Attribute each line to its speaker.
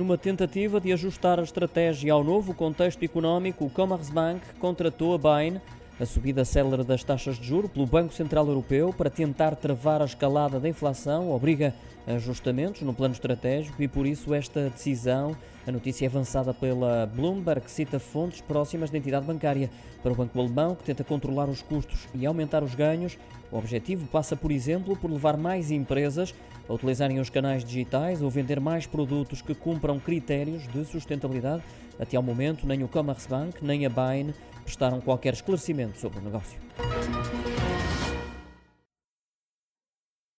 Speaker 1: Numa tentativa de ajustar a estratégia ao novo contexto económico, o Commerzbank contratou a Bain, a subida célere das taxas de juro pelo Banco Central Europeu para tentar travar a escalada da inflação, obriga a ajustamentos no plano estratégico e por isso esta decisão, a notícia é avançada pela Bloomberg, que cita fontes próximas da entidade bancária para o Banco Alemão, que tenta controlar os custos e aumentar os ganhos. O objetivo passa, por exemplo, por levar mais empresas a utilizarem os canais digitais ou vender mais produtos que cumpram critérios de sustentabilidade. Até ao momento, nem o Commerzbank nem a Bain prestaram qualquer esclarecimento sobre o negócio.